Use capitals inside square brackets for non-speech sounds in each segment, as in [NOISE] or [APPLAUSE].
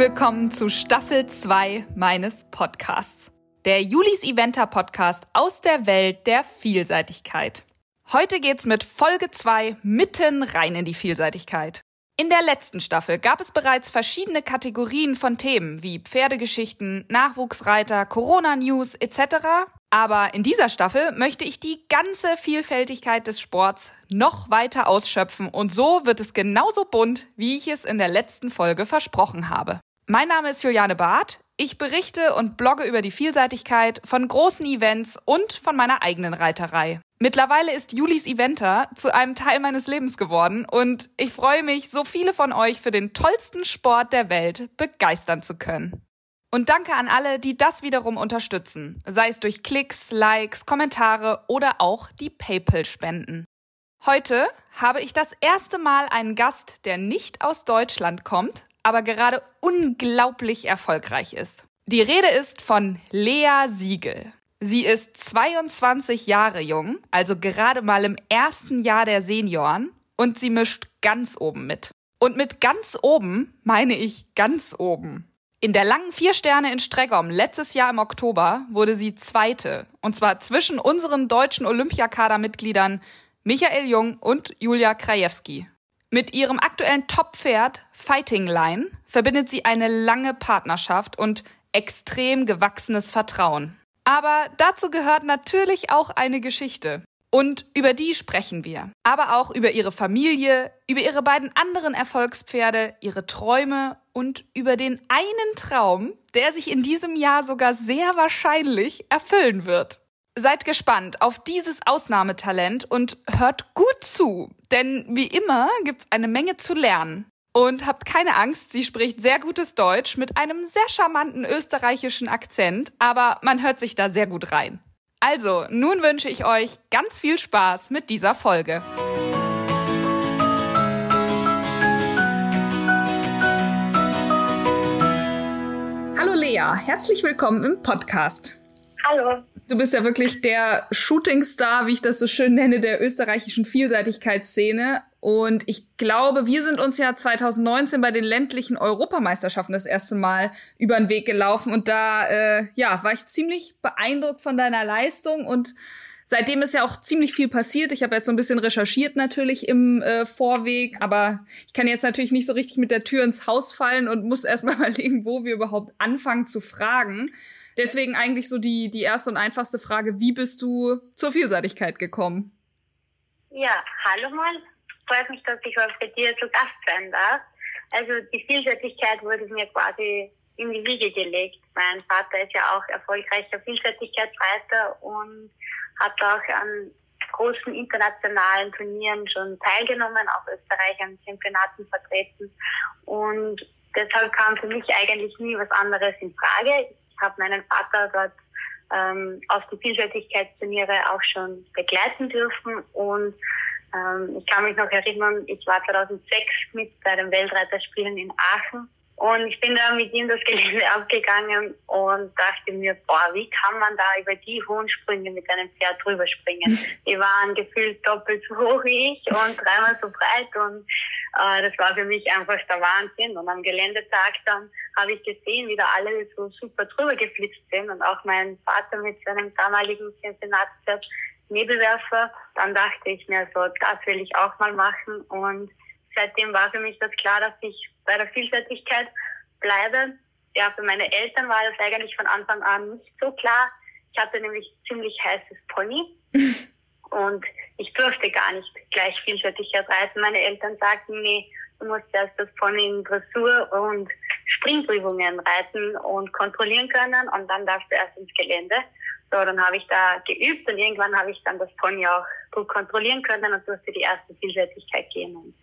willkommen zu Staffel 2 meines Podcasts. Der Julis Eventer Podcast aus der Welt der Vielseitigkeit. Heute geht's mit Folge 2 mitten rein in die Vielseitigkeit. In der letzten Staffel gab es bereits verschiedene Kategorien von Themen wie Pferdegeschichten, Nachwuchsreiter, Corona-News etc. Aber in dieser Staffel möchte ich die ganze Vielfältigkeit des Sports noch weiter ausschöpfen und so wird es genauso bunt, wie ich es in der letzten Folge versprochen habe. Mein Name ist Juliane Barth. Ich berichte und blogge über die Vielseitigkeit von großen Events und von meiner eigenen Reiterei. Mittlerweile ist Julis Eventer zu einem Teil meines Lebens geworden und ich freue mich, so viele von euch für den tollsten Sport der Welt begeistern zu können. Und danke an alle, die das wiederum unterstützen, sei es durch Klicks, Likes, Kommentare oder auch die PayPal-Spenden. Heute habe ich das erste Mal einen Gast, der nicht aus Deutschland kommt, aber gerade unglaublich erfolgreich ist. Die Rede ist von Lea Siegel. Sie ist 22 Jahre jung, also gerade mal im ersten Jahr der Senioren, und sie mischt ganz oben mit. Und mit ganz oben meine ich ganz oben. In der langen Vier Sterne in Streggom letztes Jahr im Oktober wurde sie Zweite, und zwar zwischen unseren deutschen Olympiakadermitgliedern Michael Jung und Julia Krajewski. Mit ihrem aktuellen Top-Pferd Fighting Line verbindet sie eine lange Partnerschaft und extrem gewachsenes Vertrauen. Aber dazu gehört natürlich auch eine Geschichte. Und über die sprechen wir. Aber auch über ihre Familie, über ihre beiden anderen Erfolgspferde, ihre Träume und über den einen Traum, der sich in diesem Jahr sogar sehr wahrscheinlich erfüllen wird. Seid gespannt auf dieses Ausnahmetalent und hört gut zu, denn wie immer gibt's eine Menge zu lernen. Und habt keine Angst, sie spricht sehr gutes Deutsch mit einem sehr charmanten österreichischen Akzent, aber man hört sich da sehr gut rein. Also, nun wünsche ich euch ganz viel Spaß mit dieser Folge. Hallo Lea, herzlich willkommen im Podcast. Hallo. Du bist ja wirklich der Shootingstar, wie ich das so schön nenne, der österreichischen Vielseitigkeitsszene. Und ich glaube, wir sind uns ja 2019 bei den ländlichen Europameisterschaften das erste Mal über den Weg gelaufen. Und da, äh, ja, war ich ziemlich beeindruckt von deiner Leistung und Seitdem ist ja auch ziemlich viel passiert. Ich habe jetzt so ein bisschen recherchiert natürlich im äh, Vorweg, aber ich kann jetzt natürlich nicht so richtig mit der Tür ins Haus fallen und muss erstmal [LAUGHS] überlegen, wo wir überhaupt anfangen zu fragen. Deswegen eigentlich so die, die erste und einfachste Frage, wie bist du zur Vielseitigkeit gekommen? Ja, hallo mal. Freut mich, dass ich heute bei dir zu Gast sein darf. Also die Vielseitigkeit wurde mir quasi in die Wiege gelegt. Mein Vater ist ja auch erfolgreicher Vielseitigkeitsreiter und hat auch an großen internationalen Turnieren schon teilgenommen, auch Österreich an Championaten vertreten. Und deshalb kam für mich eigentlich nie was anderes in Frage. Ich habe meinen Vater dort ähm, auf die Vielseitigkeitsturniere auch schon begleiten dürfen und ähm, ich kann mich noch erinnern, ich war 2006 mit bei den Weltreiterspielen in Aachen und ich bin da mit ihm das Gelände [LAUGHS] abgegangen und dachte mir, boah, wie kann man da über die hohen Sprünge mit einem Pferd drüber springen? [LAUGHS] Die waren gefühlt doppelt so hoch wie ich und dreimal so breit und äh, das war für mich einfach der Wahnsinn. Und am Geländetag dann habe ich gesehen, wie da alle so super drüber geflitzt sind und auch mein Vater mit seinem damaligen Championatspferd Nebelwerfer. Dann dachte ich mir so, das will ich auch mal machen und seitdem war für mich das klar, dass ich bei der Vielseitigkeit bleibe. Ja, für meine Eltern war das eigentlich von Anfang an nicht so klar. Ich hatte nämlich ziemlich heißes Pony [LAUGHS] und ich durfte gar nicht gleich Vielseitigkeit reiten. Meine Eltern sagten, nee, du musst erst das Pony in Dressur und Springprüfungen reiten und kontrollieren können und dann darfst du erst ins Gelände. So, dann habe ich da geübt und irgendwann habe ich dann das Pony auch gut kontrollieren können und durfte die erste Vielseitigkeit gehen. Und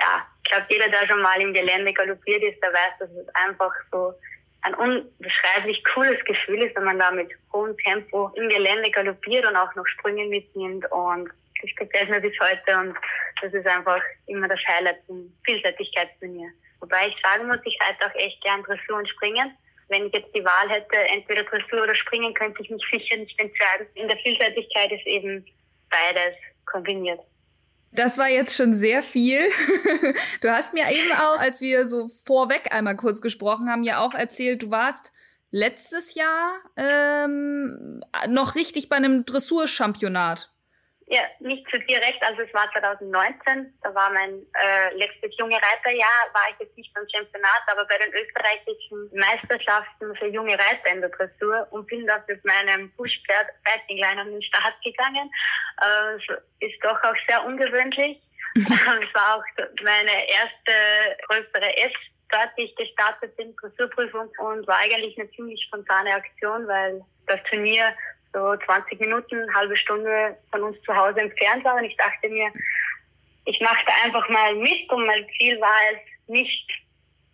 ja, ich glaube, jeder, der schon mal im Gelände galoppiert ist, der weiß, dass es einfach so ein unbeschreiblich cooles Gefühl ist, wenn man da mit hohem Tempo im Gelände galoppiert und auch noch Sprünge mitnimmt. Und das gefällt mir bis heute und das ist einfach immer das Highlight zum Vielseitigkeitsturnier. Wobei ich sagen muss, ich reite auch echt gern Dressur und Springen. Wenn ich jetzt die Wahl hätte, entweder Dressur oder Springen, könnte ich mich sicher nicht entscheiden. In der Vielseitigkeit ist eben beides kombiniert. Das war jetzt schon sehr viel. [LAUGHS] Du hast mir eben auch, als wir so vorweg einmal kurz gesprochen haben, ja auch erzählt, du warst letztes Jahr ähm, noch richtig bei einem Dressurchampionat. Ja, nicht so direkt, also es war 2019, da war mein äh, letztes junge Reiterjahr, war ich jetzt nicht beim Championat, aber bei den österreichischen Meisterschaften für junge Reiter in der Dressur und bin da mit meinem Pushpferd Fightingline an den Start gegangen. Äh, ist doch auch sehr ungewöhnlich. [LAUGHS] [LAUGHS] es war auch meine erste größere S dort ich gestartet bin, Dressurprüfung und war eigentlich eine ziemlich spontane Aktion, weil das Turnier so 20 Minuten, halbe Stunde von uns zu Hause entfernt war und ich dachte mir, ich mache da einfach mal mit und mein Ziel war es, nicht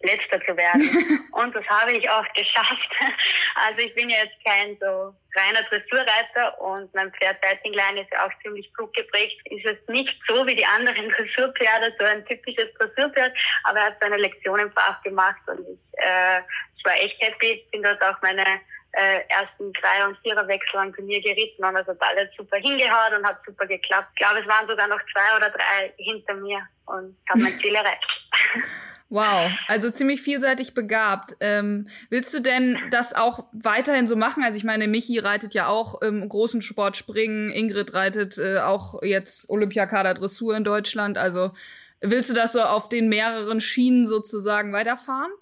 letzter zu werden. [LAUGHS] und das habe ich auch geschafft. [LAUGHS] Also ich bin ja jetzt kein so reiner Dressurreiter und mein Pferd Beitinglein ist ja auch ziemlich klug geprägt. Ist es nicht so wie die anderen [LAUGHS] Dressurpferde, so ein typisches Dressurpferd, aber er hat seine Lektionen brav gemacht und ich, äh, ich war echt happy. Bin dort auch meine äh, ersten Dreier- und Viererwechsel am Turnier geritten und es hat alles super hingehauen und hat super geklappt. Ich glaube, es waren sogar noch zwei oder drei hinter mir und habe mein Ziel erreicht. [LAUGHS] Wow, also ziemlich vielseitig begabt. Ähm, willst du denn das auch weiterhin so machen? Also ich meine, Michi reitet ja auch im großen Sport Springen, Ingrid reitet äh, auch jetzt Olympiakader Dressur in Deutschland. Also willst du das so auf den mehreren Schienen sozusagen weiterfahren?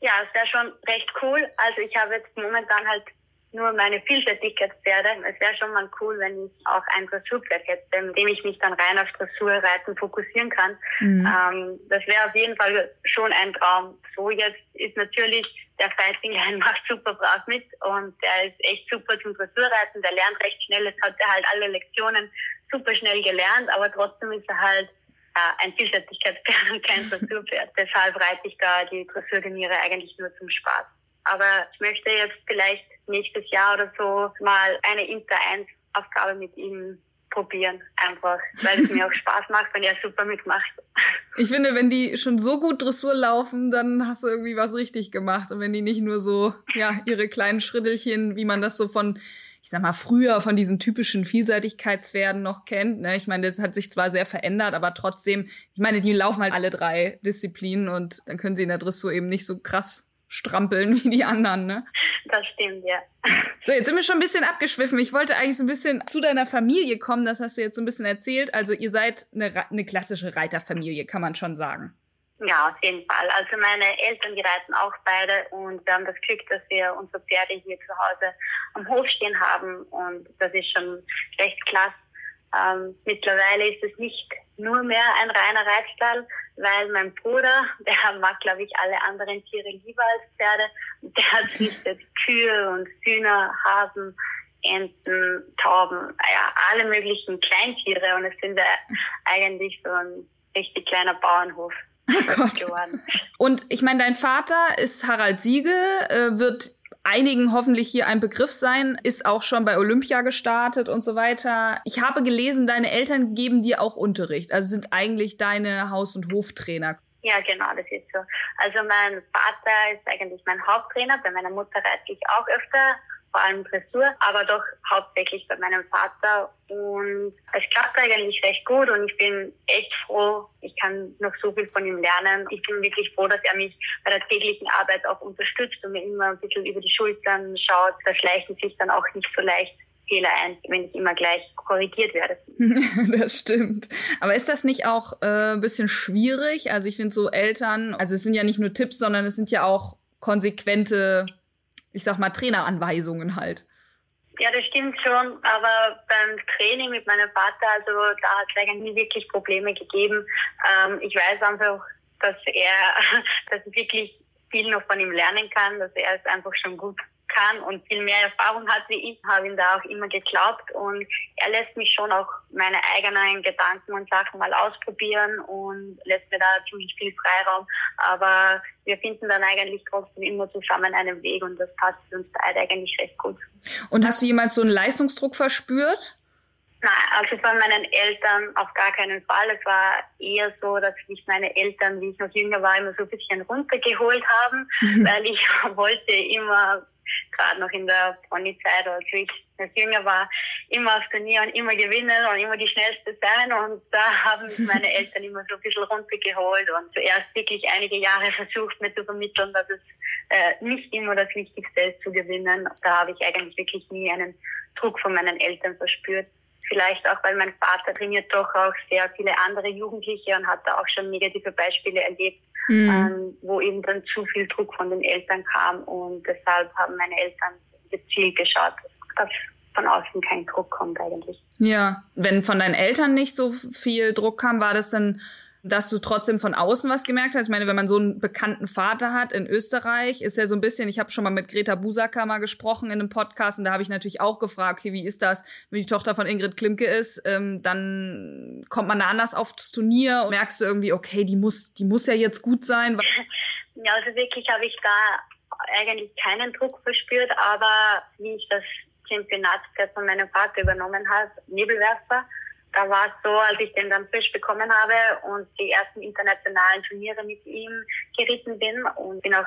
Ja, es wäre schon recht cool. Also ich habe jetzt momentan halt nur meine Vielseitigkeitspferde. Es wäre schon mal cool, wenn ich auch ein Dressurpferd hätte, in dem ich mich dann rein auf Dressurreiten fokussieren kann. Mhm. Ähm, das wäre auf jeden Fall schon ein Traum. So jetzt ist natürlich der Fighting [LAUGHS] macht super brav mit und der ist echt super zum Dressurreiten. Der lernt recht schnell. Jetzt hat er halt alle Lektionen super schnell gelernt, aber trotzdem ist er halt äh, ein Vielseitigkeitspferd und kein Dressurpferd. Deshalb reite ich da die Dressurturniere eigentlich nur zum Spaß. Aber ich möchte jetzt vielleicht nächstes Jahr oder so mal eine Inter-1-Aufgabe mit ihm probieren, einfach, weil es mir auch [LAUGHS] Spaß macht und er super mitmacht. [LAUGHS] Ich finde, wenn die schon so gut Dressur laufen, dann hast du irgendwie was richtig gemacht. Und wenn die nicht nur so, ja, ihre kleinen Schrittelchen, wie man das so von, ich sag mal, früher von diesen typischen Vielseitigkeitswerden noch kennt. Ne? Ich meine, das hat sich zwar sehr verändert, aber trotzdem, ich meine, die laufen halt alle drei Disziplinen und dann können sie in der Dressur eben nicht so krass strampeln [LAUGHS] wie die anderen, ne? Das stimmt, ja. So, jetzt sind wir schon ein bisschen abgeschwiffen. Ich wollte eigentlich so ein bisschen zu deiner Familie kommen. Das hast du jetzt so ein bisschen erzählt. Also ihr seid eine, eine klassische Reiterfamilie, kann man schon sagen. Ja, auf jeden Fall. Also meine Eltern, die reiten auch beide und wir haben das Glück, dass wir unsere Pferde hier zu Hause am Hof stehen haben und das ist schon recht klasse. Ähm, mittlerweile ist es nicht nur mehr ein reiner Reitstall, weil mein Bruder, [LAUGHS] der mag, glaube ich, alle anderen Tiere lieber als Pferde. Der hat sich [LAUGHS] jetzt Kühe und Hühner, Hasen, Enten, Tauben, ja, alle möglichen Kleintiere und es sind eigentlich so ein richtig kleiner Bauernhof. [LAUGHS] Oh Gott. Geworden. Und ich meine, dein Vater ist Harald Siegel, äh, wird einigen hoffentlich hier ein Begriff sein, ist auch schon bei Olympia gestartet und so weiter. Ich habe gelesen, deine Eltern geben dir auch Unterricht, also sind eigentlich deine Haus- und Hoftrainer. Ja, genau, das ist so. Also mein Vater ist eigentlich mein Haupttrainer, bei meiner Mutter reite ich auch öfter vor allem Dressur, aber doch hauptsächlich bei meinem Vater. Und es klappt eigentlich recht gut und ich bin echt froh. Ich kann noch so viel von ihm lernen. Ich bin wirklich froh, dass er mich bei der täglichen Arbeit auch unterstützt und mir immer ein bisschen über die Schultern schaut. Da schleichen sich dann auch nicht so leicht Fehler ein, wenn ich immer gleich korrigiert werde. [LAUGHS] das stimmt. Aber ist das nicht auch äh, ein bisschen schwierig? Also ich finde so Eltern, also es sind ja nicht nur Tipps, sondern es sind ja auch konsequente ich sag mal, Traineranweisungen halt. Ja, das stimmt schon, aber beim Training mit meinem Vater, also da hat es eigentlich nie wirklich Probleme gegeben. Ähm, ich weiß einfach, dass er, [LAUGHS] dass ich wirklich viel noch von ihm lernen kann, dass er es einfach schon gut kann und viel mehr Erfahrung hat wie ich, habe ihm da auch immer geglaubt und er lässt mich schon auch meine eigenen Gedanken und Sachen mal ausprobieren und lässt mir da ziemlich viel Freiraum, aber wir finden dann eigentlich trotzdem immer zusammen einen Weg und das passt uns beide eigentlich recht gut. Und hast du jemals so einen Leistungsdruck verspürt? Nein, also von meinen Eltern auf gar keinen Fall. Es war eher so, dass mich meine Eltern, wie ich noch jünger war, immer so ein bisschen runtergeholt haben, weil ich [LAUGHS] wollte immer gerade noch in der Ponyzeit als ich als jünger war, immer aufs Turnier und immer gewinnen und immer die Schnellste sein. Und da haben [LAUGHS] meine Eltern immer so ein bisschen runtergeholt und zuerst wirklich einige Jahre versucht, mir zu vermitteln, dass es äh, nicht immer das Wichtigste ist zu gewinnen. Da habe ich eigentlich wirklich nie einen Druck von meinen Eltern verspürt. Vielleicht auch, weil mein Vater trainiert doch auch sehr viele andere Jugendliche und hat da auch schon negative Beispiele erlebt, mhm. ähm, wo eben dann zu viel Druck von den Eltern kam und deshalb haben meine Eltern gezielt geschaut, dass von außen kein Druck kommt eigentlich. Ja, wenn von deinen Eltern nicht so viel Druck kam, war das dann dass du trotzdem von außen was gemerkt hast. Ich meine, wenn man so einen bekannten Vater hat in Österreich, ist ja so ein bisschen, ich habe schon mal mit Greta Busacker mal gesprochen in einem Podcast und da habe ich natürlich auch gefragt, okay, wie ist das, wenn die Tochter von Ingrid Klimke ist, ähm, dann kommt man da anders aufs Turnier und merkst du irgendwie, okay, die muss, die muss ja jetzt gut sein. [LAUGHS] Ja, also wirklich habe ich da eigentlich keinen Druck verspürt, aber wie ich das Championat von meinem Vater übernommen habe, Nebelwerfer, da war es so, als ich den dann frisch bekommen habe und die ersten internationalen Turniere mit ihm geritten bin und bin auch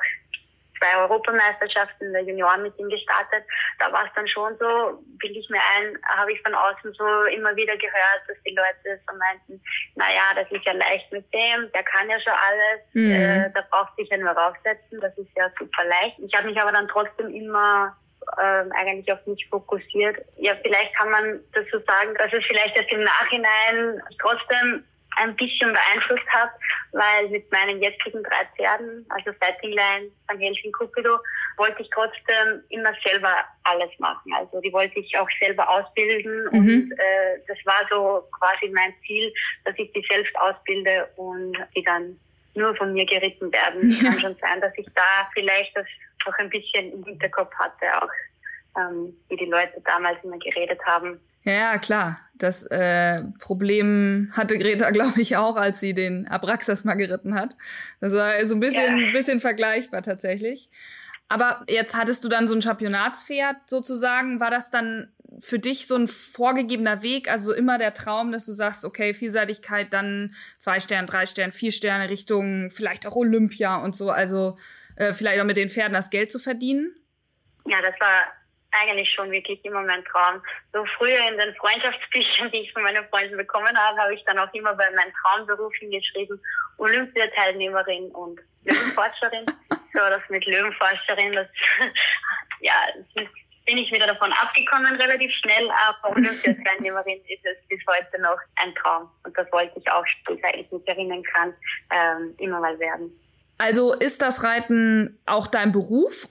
zwei Europameisterschaften der Junioren mit ihm gestartet. Da war es dann schon so, bilde ich mir ein, habe ich von außen so immer wieder gehört, dass die Leute so meinten, naja, das ist ja leicht mit dem, der kann ja schon alles, mhm. äh, der braucht sich ja nur raufsetzen, das ist ja super leicht. Ich habe mich aber dann trotzdem immer ähm, eigentlich auf mich fokussiert. Ja, vielleicht kann man dazu sagen, dass es vielleicht erst im Nachhinein trotzdem ein bisschen beeinflusst hat, weil mit meinen jetzigen drei Pferden, also St. Helschen, Cupido, wollte ich trotzdem immer selber alles machen. Also die wollte ich auch selber ausbilden mhm. und äh, das war so quasi mein Ziel, dass ich die selbst ausbilde und die dann nur von mir geritten werden. [LAUGHS] Kann schon sein, dass ich da vielleicht das auch ein bisschen im Hinterkopf hatte, auch ähm, wie die Leute damals immer geredet haben. Ja, ja klar. Das äh, Problem hatte Greta, [LAUGHS] glaube ich, auch, als sie den Abraxas mal geritten hat. Das war so ein bisschen, ja. bisschen vergleichbar tatsächlich. Aber jetzt hattest du dann so ein Championatspferd sozusagen. War das dann für dich so ein vorgegebener Weg? Also immer der Traum, dass du sagst, okay, Vielseitigkeit, dann zwei Sterne, drei Sterne, vier Sterne Richtung vielleicht auch Olympia und so. Also äh, vielleicht auch mit den Pferden das Geld zu verdienen? Ja, das war eigentlich schon wirklich immer mein Traum. So früher in den Freundschaftsbüchern, die ich von meinen Freunden bekommen habe, habe ich dann auch immer bei meinen Traumberufen geschrieben, Olympiateilnehmerin und Löwenforscherin. [LAUGHS] so, das mit Löwenforscherin, das, [LAUGHS] ja, das ist, bin ich wieder davon abgekommen relativ schnell, aber Olympiateilnehmerin ist es bis heute noch ein Traum. Und das wollte ich auch, seit ich mich erinnern kann, ähm, immer mal werden. Also ist das Reiten auch dein Beruf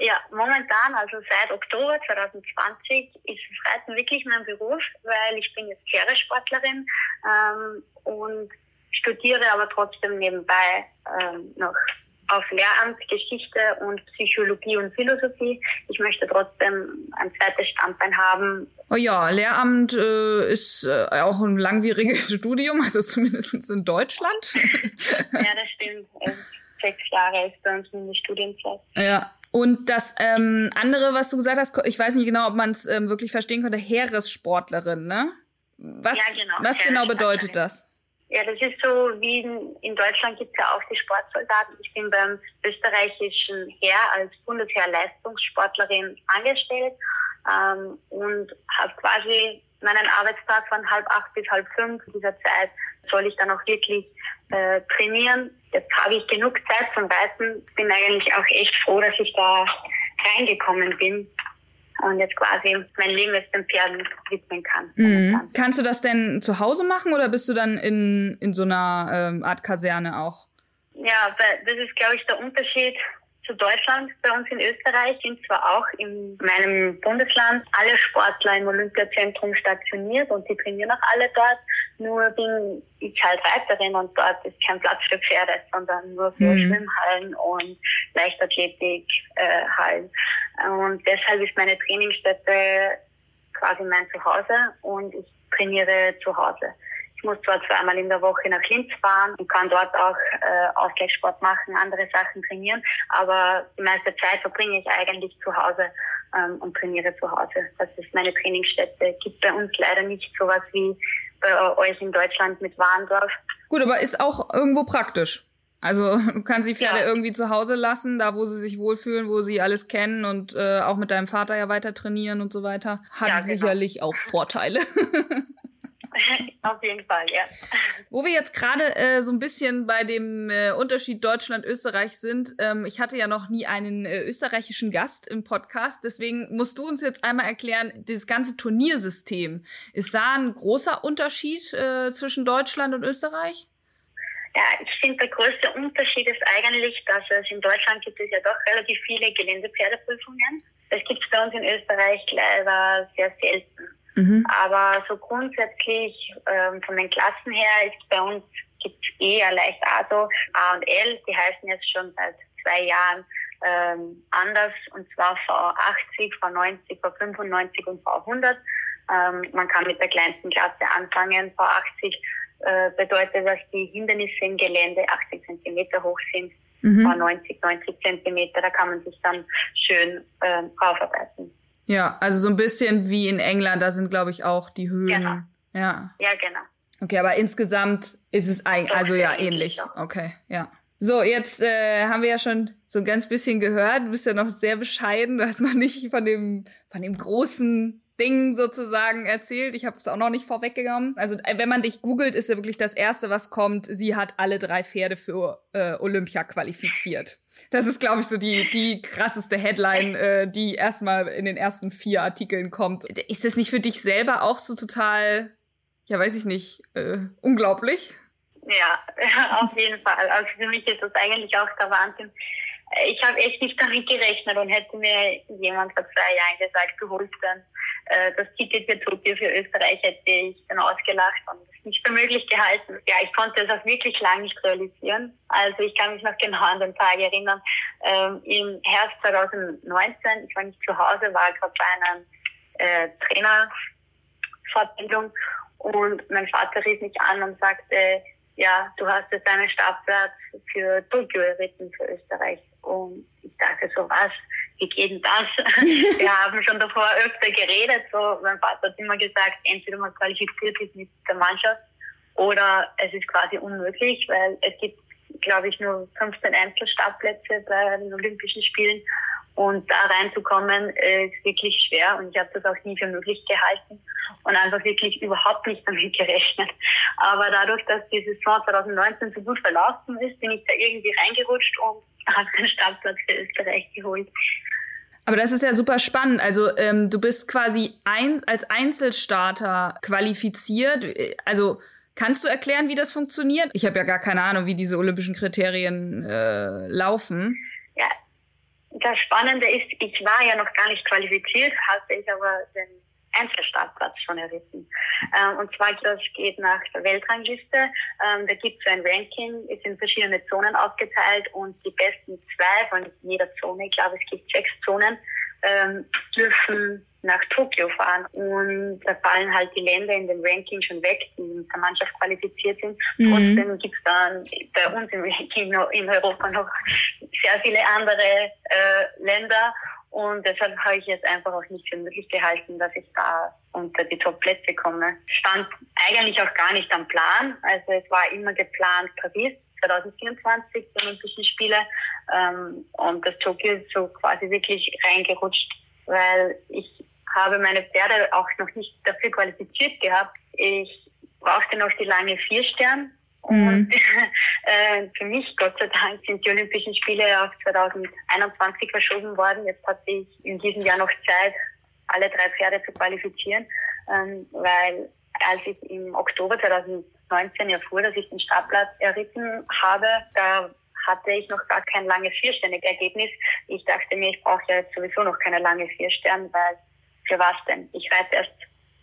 ja, momentan, also seit Oktober 2020, ist Reiten wirklich mein Beruf, weil ich bin jetzt Pferdesportlerin ähm, und studiere aber trotzdem nebenbei ähm, noch auf Lehramt, Geschichte und Psychologie und Philosophie. Ich möchte trotzdem ein zweites Standbein haben. Oh ja, Lehramt äh, ist äh, auch ein langwieriges [LAUGHS] Studium, also zumindest in Deutschland. [LAUGHS] ja, das stimmt. [LAUGHS] Sechs Jahre ist bei uns eine Studienzeit. Ja, und das ähm, andere, was du gesagt hast, ich weiß nicht genau, ob man es ähm, wirklich verstehen konnte, Heeressportlerin, ne? Was, ja, genau. was genau bedeutet das? Ja, das ist so wie in, in Deutschland gibt es ja auch die Sportsoldaten. Ich bin beim österreichischen Heer als Bundesheer-Leistungssportlerin angestellt ähm, und habe quasi meinen Arbeitstag von halb acht bis halb fünf. In dieser Zeit soll ich dann auch wirklich äh, trainieren. Jetzt habe ich genug Zeit zum Reiten. Bin eigentlich auch echt froh, dass ich da reingekommen bin und jetzt quasi mein Leben jetzt den Pferden widmen kann. Mhm. Kannst du das denn zu Hause machen oder bist du dann in, in so einer ähm, Art Kaserne auch? Ja, das ist, glaube ich, der Unterschied zu Deutschland. Bei uns in Österreich sind zwar auch in meinem Bundesland alle Sportler im Olympiazentrum stationiert und die trainieren auch alle dort. Nur bin ich halt Reiterin und dort ist kein Platz für Pferde, sondern nur für mhm. Schwimmhallen und Leichtathletikhallen. Äh, und deshalb ist meine Trainingsstätte quasi mein Zuhause und ich trainiere zu Hause. Ich muss zwar zweimal in der Woche nach Linz fahren und kann dort auch äh, Ausgleichssport machen, andere Sachen trainieren, aber die meiste Zeit verbringe ich eigentlich zu Hause ähm, und trainiere zu Hause. Das ist meine Trainingsstätte. Gibt bei uns leider nicht so was wie bei euch in Deutschland mit Warndorf. Gut, aber ist auch irgendwo praktisch. Also [LAUGHS] du kannst die Pferde ja. irgendwie zu Hause lassen, da wo sie sich wohlfühlen, wo sie alles kennen und äh, auch mit deinem Vater ja weiter trainieren und so weiter. Hat ja, genau. sicherlich auch Vorteile. [LAUGHS] [LAUGHS] Auf jeden Fall, ja. Wo wir jetzt gerade äh, so ein bisschen bei dem äh, Unterschied Deutschland-Österreich sind, ähm, ich hatte ja noch nie einen äh, österreichischen Gast im Podcast, deswegen musst du uns jetzt einmal erklären, dieses ganze Turniersystem. Ist da ein großer Unterschied äh, zwischen Deutschland und Österreich? Ja, ich finde, der größte Unterschied ist eigentlich, dass es in Deutschland gibt es ja doch relativ viele Geländepferdeprüfungen. Das gibt es bei uns in Österreich leider sehr selten. Mhm. Aber so grundsätzlich ähm, von den Klassen her ist bei uns gibt es eher leicht ASO, A und L, die heißen jetzt schon seit zwei Jahren ähm, anders, und zwar V80, V90, V95 und V100. Ähm, man kann mit der kleinsten Klasse anfangen. V80 äh, bedeutet, dass die Hindernisse im Gelände 80 Zentimeter hoch sind. Mhm. V90, 90 Zentimeter, da kann man sich dann schön äh, aufarbeiten. Ja, also so ein bisschen wie in England, da sind, glaube ich, auch die Höhen. Genau. Ja. Ja, genau. Okay, aber insgesamt ist es eigentlich, also ja, ähnlich. Okay, ja. So, jetzt äh, haben wir ja schon so ein ganz bisschen gehört. Du bist ja noch sehr bescheiden. Du hast noch nicht von dem, von dem großen Ding sozusagen erzählt. Ich habe es auch noch nicht vorweggenommen. Also äh, wenn man dich googelt, ist ja wirklich das Erste, was kommt, sie hat alle drei Pferde für äh, Olympia qualifiziert. Das ist, glaube ich, so die, die krasseste Headline, äh, die erstmal in den ersten vier Artikeln kommt. Ist das nicht für dich selber auch so total, ja, weiß ich nicht, äh, unglaublich? Ja, [LAUGHS] auf jeden Fall. Also für mich ist das eigentlich auch der Wahnsinn. Ich habe echt nicht damit gerechnet und hätte mir jemand vor zwei Jahren gesagt, du holst dann äh, das Ticket für Tokio für Österreich hätte ich dann ausgelacht und es nicht für möglich gehalten. Ja, ich konnte es auch wirklich lange nicht realisieren. Also ich kann mich noch genau an den Tag erinnern. Ähm, Im Herbst 2019, ich war nicht zu Hause, war gerade bei einer äh, Trainerfortbildung und mein Vater rief mich an und sagte, ja, du hast jetzt deinen Startplatz für Tokio erritten für Österreich. Und ich dachte so, was? wie geht denn das? [LAUGHS] Wir haben schon davor öfter geredet. So, mein Vater hat immer gesagt, entweder man qualifiziert sich mit der Mannschaft oder es ist quasi unmöglich, weil es gibt, glaube ich, nur 15 Einzelstartplätze bei den Olympischen Spielen. Und da reinzukommen ist wirklich schwer und ich habe das auch nie für möglich gehalten und einfach wirklich überhaupt nicht damit [LAUGHS] gerechnet. Aber dadurch, dass die Saison 2019 so gut verlaufen ist, bin ich da irgendwie reingerutscht und habe den Startplatz für Österreich geholt. Aber das ist ja super spannend. Also ähm, du bist quasi ein, als Einzelstarter qualifiziert. Also kannst du erklären, wie das funktioniert? Ich habe ja gar keine Ahnung, wie diese olympischen Kriterien äh, laufen. Ja, das Spannende ist, ich war ja noch gar nicht qualifiziert, hatte ich aber den Einzelstartplatz schon erritten. Ähm, und zwar, das geht nach der Weltrangliste. Ähm, da gibt es ein Ranking, ist in verschiedene Zonen aufgeteilt und die besten zwei von jeder Zone, ich glaube es gibt sechs Zonen, ähm, dürfen nach Tokio fahren. Und da fallen halt die Länder in dem Ranking schon weg, die in der Mannschaft qualifiziert sind. Mhm. Trotzdem gibt es dann bei uns im Ranking in Europa noch sehr viele andere äh, Länder. Und deshalb habe ich jetzt einfach auch nicht für möglich gehalten, dass ich da unter die Top-Plätze komme. Stand eigentlich auch gar nicht am Plan. Also es war immer geplant Paris 2024, die Olympischen Spiele. Ähm, und das Tokio ist so quasi wirklich reingerutscht, weil ich habe meine Pferde auch noch nicht dafür qualifiziert gehabt. Ich brauchte noch die lange Vierstern. Und [LAUGHS] äh, für mich, Gott sei Dank, sind die Olympischen Spiele auf 2021 verschoben worden. Jetzt hatte ich in diesem Jahr noch Zeit, alle drei Pferde zu qualifizieren, ähm, weil als ich im Oktober 2019 erfuhr, dass ich den Startplatz erritten habe, da hatte ich noch gar kein langes Viersterne-Ergebnis. Ich dachte mir, ich brauche ja jetzt sowieso noch keine lange Vierstern, weil für was denn? Ich reite erst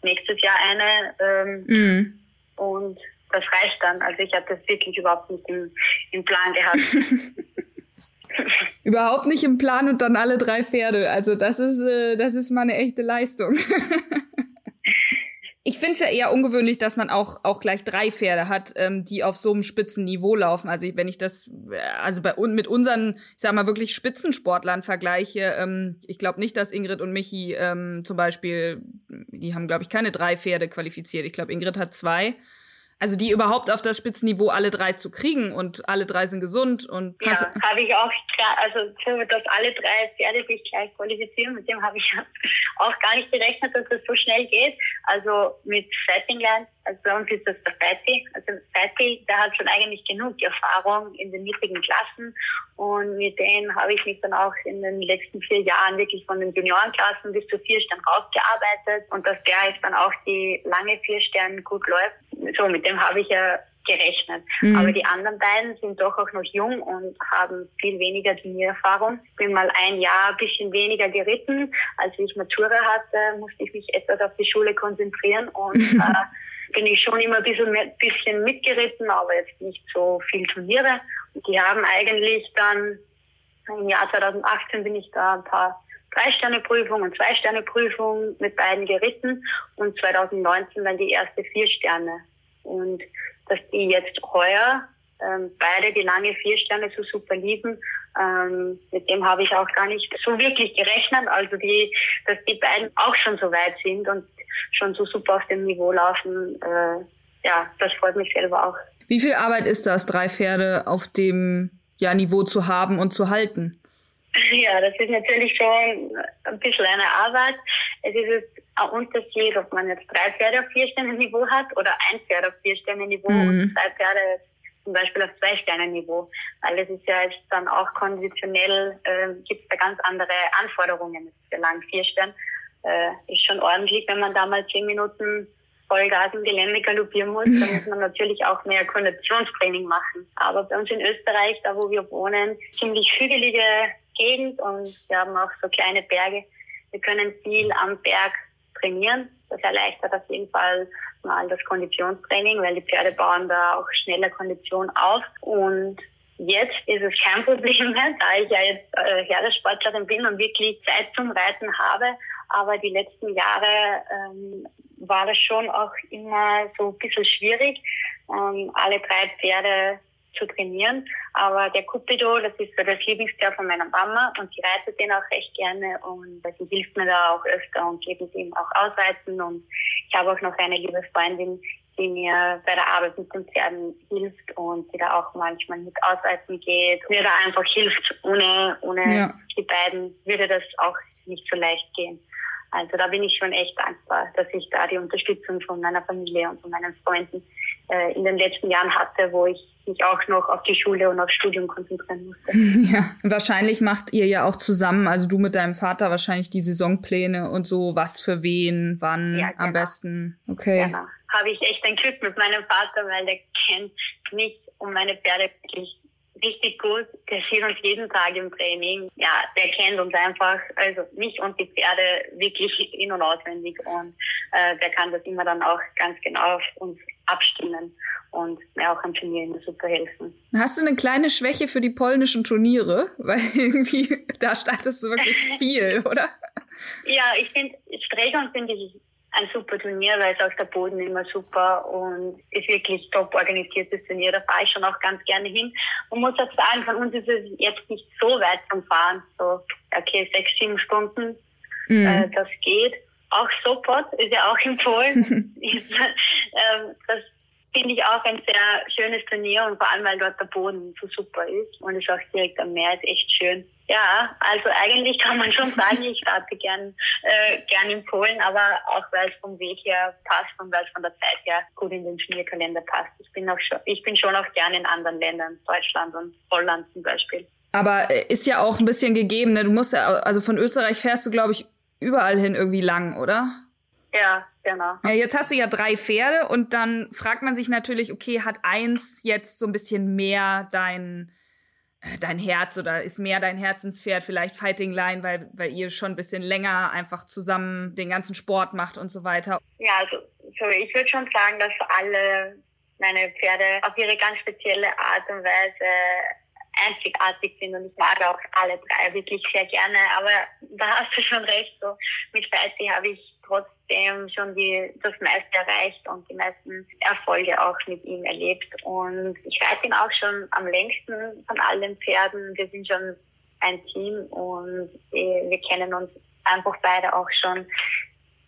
nächstes Jahr eine ähm, mhm. und das reicht dann. Also ich habe das wirklich überhaupt nicht im, im Plan gehabt. [LAUGHS] überhaupt nicht im Plan und dann alle drei Pferde. Also das ist, äh, das ist mal eine echte Leistung. [LAUGHS] ich finde es ja eher ungewöhnlich, dass man auch, auch gleich drei Pferde hat, ähm, die auf so einem spitzen Niveau laufen. Also wenn ich das, äh, also bei mit unseren, ich sag mal, wirklich Spitzensportlern vergleiche, ähm, ich glaube nicht, dass Ingrid und Michi ähm, zum Beispiel, die haben, glaube ich, keine drei Pferde qualifiziert. Ich glaube, Ingrid hat zwei. Also die überhaupt auf das Spitzenniveau alle drei zu kriegen und alle drei sind gesund und ja, habe ich auch also dass alle drei Pferde sich gleich qualifizieren, mit dem habe ich [LAUGHS] auch gar nicht gerechnet, dass das so schnell geht. Also mit Fightingland, also bei uns ist das der Fighty. Also Fighty, der hat schon eigentlich genug Erfahrung in den niedrigen Klassen und mit denen habe ich mich dann auch in den letzten vier Jahren wirklich von den Juniorenklassen bis zu vier Sternen rausgearbeitet und dass der jetzt dann auch die lange vier Sterne gut läuft so, mit dem habe ich ja gerechnet. Mhm. Aber die anderen beiden sind doch auch noch jung und haben viel weniger Turniererfahrung. Ich bin mal ein Jahr ein bisschen weniger geritten. Als ich Matura hatte, musste ich mich etwas auf die Schule konzentrieren und [LAUGHS] äh, bin ich schon immer ein bisschen, bisschen mitgeritten, aber jetzt nicht so viel Turniere. Und die haben eigentlich dann im Jahr 2018 bin ich da ein paar Drei-Sterne-Prüfung und Zwei-Sterne-Prüfung mit beiden geritten und 2019 dann die erste Vier-Sterne. Und dass die jetzt heuer ähm, beide die lange Vier-Sterne so super lieben, ähm, mit dem habe ich auch gar nicht so wirklich gerechnet. Also die, dass die beiden auch schon so weit sind und schon so super auf dem Niveau laufen, äh, ja, das freut mich selber auch. Wie viel Arbeit ist das, drei Pferde auf dem ja, Niveau zu haben und zu halten? [LAUGHS] Ja, das ist natürlich schon ein bisschen eine Arbeit. Es ist ein Unterschied, ob man jetzt drei Pferde auf vier Sterne Niveau hat oder ein Pferd auf vier Sterne Niveau mhm. und zwei Pferde zum Beispiel auf zwei Sterne Niveau. Weil es ist ja jetzt dann auch konditionell, äh, gibt es da ganz andere Anforderungen für lang vier Sterne. Äh, ist schon ordentlich, wenn man da mal zehn Minuten Vollgas im Gelände galoppieren muss, dann muss man natürlich auch mehr Konditionstraining machen. Aber bei uns in Österreich, da wo wir wohnen, ziemlich hügelige Gegend und wir haben auch so kleine Berge. Wir können viel am Berg trainieren. Das erleichtert auf jeden Fall mal das Konditionstraining, weil die Pferde bauen da auch schneller Kondition auf. Und jetzt ist es kein Problem mehr, [LAUGHS] da ich ja jetzt äh, Herrensportlerin bin und wirklich Zeit zum Reiten habe. Aber die letzten Jahre ähm, war das schon auch immer so ein bisschen schwierig, ähm, alle drei Pferde zu trainieren. Aber der Cupido, das ist so das Lieblingspferd von meiner Mama und sie reitet den auch recht gerne und sie hilft mir da auch öfter und geht mit ihm auch ausreiten. Und ich habe auch noch eine liebe Freundin, die mir bei der Arbeit mit den Pferden hilft und die da auch manchmal mit ausreiten geht, mir da einfach hilft. Ohne, ohne ja. die beiden würde das auch nicht so leicht gehen. Also da bin ich schon echt dankbar, dass ich da die Unterstützung von meiner Familie und von meinen Freunden äh, in den letzten Jahren hatte, wo ich mich auch noch auf die Schule und aufs Studium konzentrieren musste. [LAUGHS] Ja, wahrscheinlich macht ihr ja auch zusammen, also du mit deinem Vater wahrscheinlich die Saisonpläne und so, was für wen, wann ja, genau. am besten. Okay. Genau. Habe ich echt ein Glück mit meinem Vater, weil der kennt mich und meine Pferde wirklich richtig gut. Der sieht uns jeden Tag im Training. Ja, der kennt uns einfach, also mich und die Pferde wirklich in- und auswendig und äh, der kann das immer dann auch ganz genau auf uns abstimmen und mir auch am Turnier super helfen. Hast du eine kleine Schwäche für die polnischen Turniere? [LAUGHS] Weil irgendwie, da startest du wirklich [LAUGHS] viel, oder? Ja, ich finde, Strechern finde ich ein super Turnier, weil es auch der Boden immer super und ist wirklich top organisiertes Turnier. Da fahre ich schon auch ganz gerne hin. Und muss auch sagen, von uns ist es jetzt nicht so weit zum Fahren. So, okay, sechs, sieben Stunden, mhm. äh, das geht. Auch Sopot ist ja auch in Polen. [LAUGHS] Ähm, das finde ich auch ein sehr schönes Turnier und vor allem, weil dort der Boden so super ist und es auch direkt am Meer ist echt schön. Ja, also eigentlich kann man schon sagen, ich starte gern, äh, gern in Polen, aber auch weil es vom Weg her passt und weil es von der Zeit her gut in den Turnierkalender passt. Ich bin auch schon, ich bin schon auch gern in anderen Ländern, Deutschland und Holland zum Beispiel. Aber äh, ist ja auch ein bisschen gegeben, ne? Du musst ja, also von Österreich fährst du, glaube ich, überall hin irgendwie lang, oder? Ja, genau. Ja, jetzt hast du ja drei Pferde und dann fragt man sich natürlich, okay, hat eins jetzt so ein bisschen mehr dein, äh, dein Herz oder ist mehr dein Herzenspferd, vielleicht Fighting Line, weil, weil ihr schon ein bisschen länger einfach zusammen den ganzen Sport macht und so weiter? Ja, also sorry, ich würde schon sagen, dass alle meine Pferde auf ihre ganz spezielle Art und Weise einzigartig sind und ich mag auch alle drei wirklich sehr gerne. Aber da hast du schon recht, so mit Feiti habe ich trotzdem schon die, das meiste erreicht und die meisten Erfolge auch mit ihm erlebt. Und ich reite ihn auch schon am längsten von allen Pferden. Wir sind schon ein Team und wir kennen uns einfach beide auch schon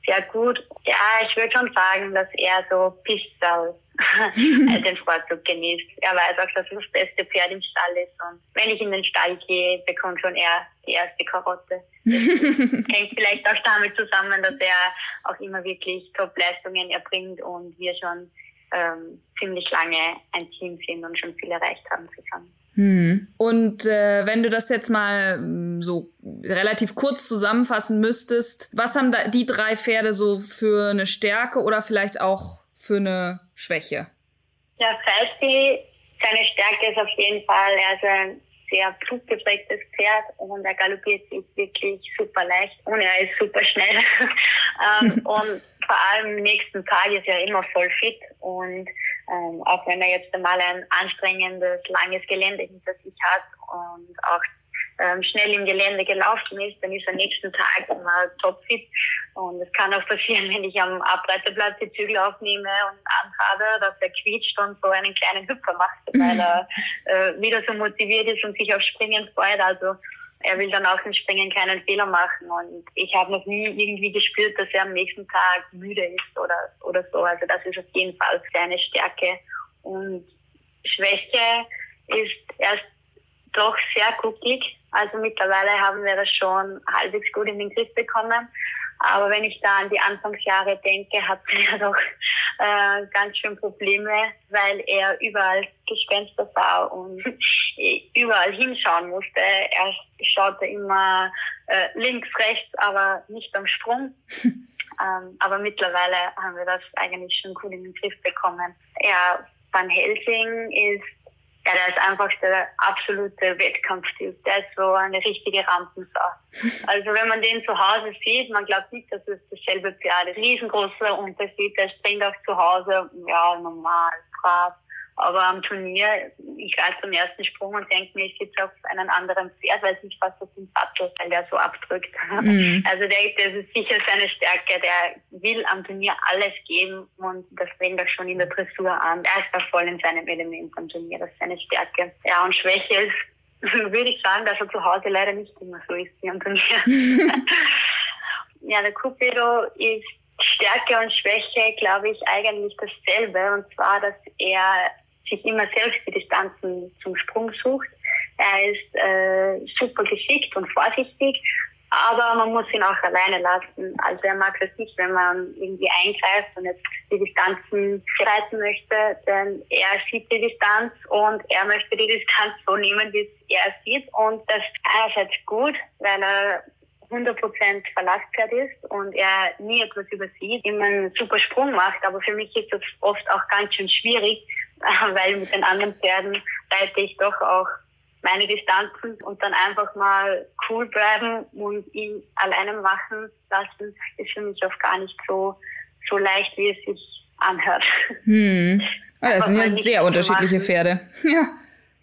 sehr gut. Ja, ich würde schon sagen, dass er so Pistol [LAUGHS] den Vorzug genießt. Er weiß auch, dass das beste Pferd im Stall ist. Und wenn ich in den Stall gehe, bekommt schon er die erste Karotte. [LAUGHS] hängt vielleicht auch damit zusammen, dass er auch immer wirklich Top-Leistungen erbringt und wir schon ähm, ziemlich lange ein Team sind und schon viel erreicht haben zusammen. Hm. Und äh, wenn du das jetzt mal hm, so relativ kurz zusammenfassen müsstest, was haben da die drei Pferde so für eine Stärke oder vielleicht auch für eine Schwäche? Ja, Feisty, seine Stärke ist auf jeden Fall, er ist ein sehr fluggeprägtes Pferd und er galoppiert sich wirklich super leicht und er ist super schnell. [LAUGHS] ähm, [LAUGHS] und vor allem nächsten Tag ist er immer voll fit und ähm, auch wenn er jetzt einmal ein anstrengendes, langes Gelände hinter sich hat und auch ähm, schnell im Gelände gelaufen ist, dann ist er nächsten Tag immer topfit. Und es kann auch passieren, [LAUGHS] wenn ich am Abreiteplatz die Zügel aufnehme und anhabe, dass er quietscht und so einen kleinen Hüpfer macht, [LAUGHS] weil er äh, wieder so motiviert ist und sich auf Springen freut. Also er will dann auch im Springen keinen Fehler machen. Und ich habe noch nie irgendwie gespürt, dass er am nächsten Tag müde ist oder, oder so. Also das ist auf jeden Fall seine Stärke. Und Schwäche ist erst doch sehr guckig. Also mittlerweile haben wir das schon halbwegs gut in den Griff bekommen. Aber wenn ich da an die Anfangsjahre denke, hat er [LAUGHS] doch äh, ganz schön Probleme, weil er überall Gespenster sah und [LAUGHS] überall hinschauen musste. Er schaute immer äh, links, rechts, aber nicht am Sprung. [LAUGHS] ähm, aber mittlerweile haben wir das eigentlich schon gut in den Griff bekommen. Ja, Van Helsing ist ja, der ist einfach der absolute Wettkampftyp. Der ist so eine richtige Rampensau. [LAUGHS] Also wenn man den zu Hause sieht, man glaubt nicht, dass es dasselbe Pferd ist. Riesengroßer Unterschied. Der springt auch zu Hause, ja, normal, brav. Aber am Turnier, ich reite zum ersten Sprung und denke mir, ich sitze auf einem anderen Pferd, weil ich fast auf dem Sattel, weil der so abdrückt. Mhm. Also der, das ist sicher seine Stärke. Der will am Turnier alles geben und das fängt auch schon in der Dressur an. Er ist da voll in seinem Element am Turnier. Das ist seine Stärke. Ja, und Schwäche ist, [LAUGHS] würde ich sagen, dass er zu Hause leider nicht immer so ist wie am Turnier. [LAUGHS] ja, der Cupido ist Stärke und Schwäche, glaube ich, eigentlich dasselbe. Und zwar, dass er sich immer selbst die Distanzen zum Sprung sucht. Er ist äh, super geschickt und vorsichtig, aber man muss ihn auch alleine lassen. Also er mag das nicht, wenn man irgendwie eingreift und jetzt die Distanzen reiten möchte, denn er sieht die Distanz und er möchte die Distanz so nehmen, wie er sieht. Und das ist einerseits gut, weil er 100% Verlasspferd ist und er nie etwas übersieht, immer einen super Sprung macht. Aber für mich ist das oft auch ganz schön schwierig, [LAUGHS] weil mit den anderen Pferden reite ich doch auch meine Distanzen und dann einfach mal cool bleiben und ihn alleine machen lassen, ist für mich oft gar nicht so, so leicht, wie es sich anhört. [LAUGHS] Hm. Oh, das sind ja sehr unterschiedliche machen. Pferde. [LAUGHS] Ja.